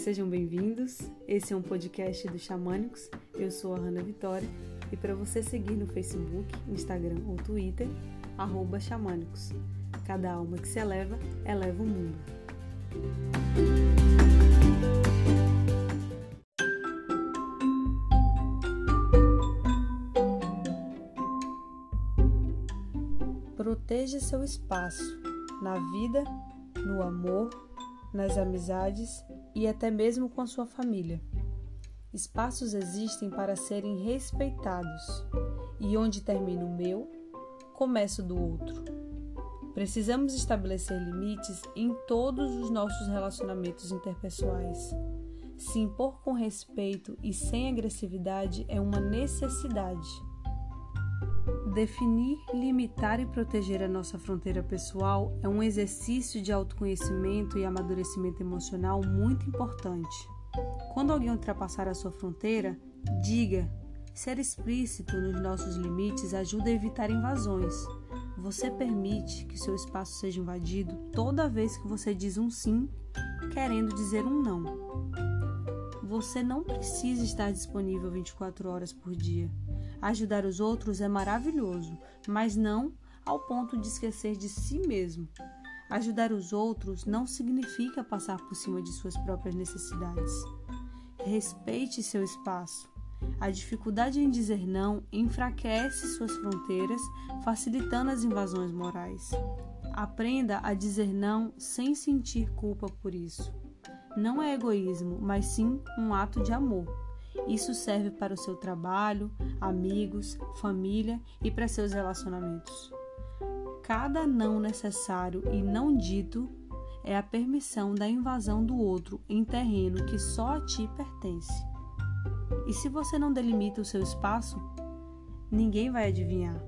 Sejam bem-vindos. Esse é um podcast do Xamânicos. Eu sou a Hanna Vitória e para você seguir no Facebook, Instagram ou Twitter, Xamânicos. Cada alma que se eleva, eleva o mundo. Proteja seu espaço na vida, no amor, nas amizades e até mesmo com a sua família. Espaços existem para serem respeitados, e onde termina o meu, começa o do outro. Precisamos estabelecer limites em todos os nossos relacionamentos interpessoais. Se impor com respeito e sem agressividade é uma necessidade. Definir, limitar e proteger a nossa fronteira pessoal é um exercício de autoconhecimento e amadurecimento emocional muito importante. Quando alguém ultrapassar a sua fronteira, diga. Ser explícito nos nossos limites ajuda a evitar invasões. Você permite que seu espaço seja invadido toda vez que você diz um sim, querendo dizer um não. Você não precisa estar disponível 24 horas por dia. Ajudar os outros é maravilhoso, mas não ao ponto de esquecer de si mesmo. Ajudar os outros não significa passar por cima de suas próprias necessidades. Respeite seu espaço. A dificuldade em dizer não enfraquece suas fronteiras, facilitando as invasões morais. Aprenda a dizer não sem sentir culpa por isso. Não é egoísmo, mas sim um ato de amor. Isso serve para o seu trabalho, amigos, família e para seus relacionamentos. Cada não necessário e não dito é a permissão da invasão do outro em terreno que só a ti pertence. E se você não delimita o seu espaço, ninguém vai adivinhar.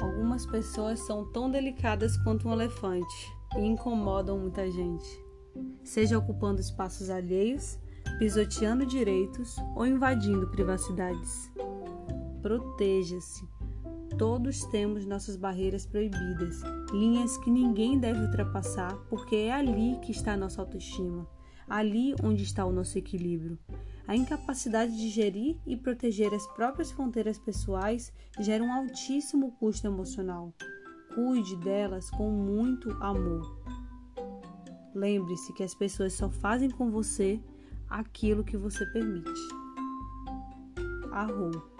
Algumas pessoas são tão delicadas quanto um elefante e incomodam muita gente, seja ocupando espaços alheios, pisoteando direitos ou invadindo privacidades. Proteja-se. Todos temos nossas barreiras proibidas, linhas que ninguém deve ultrapassar, porque é ali que está a nossa autoestima, ali onde está o nosso equilíbrio. A incapacidade de gerir e proteger as próprias fronteiras pessoais gera um altíssimo custo emocional. Cuide delas com muito amor. Lembre-se que as pessoas só fazem com você aquilo que você permite. Arrou.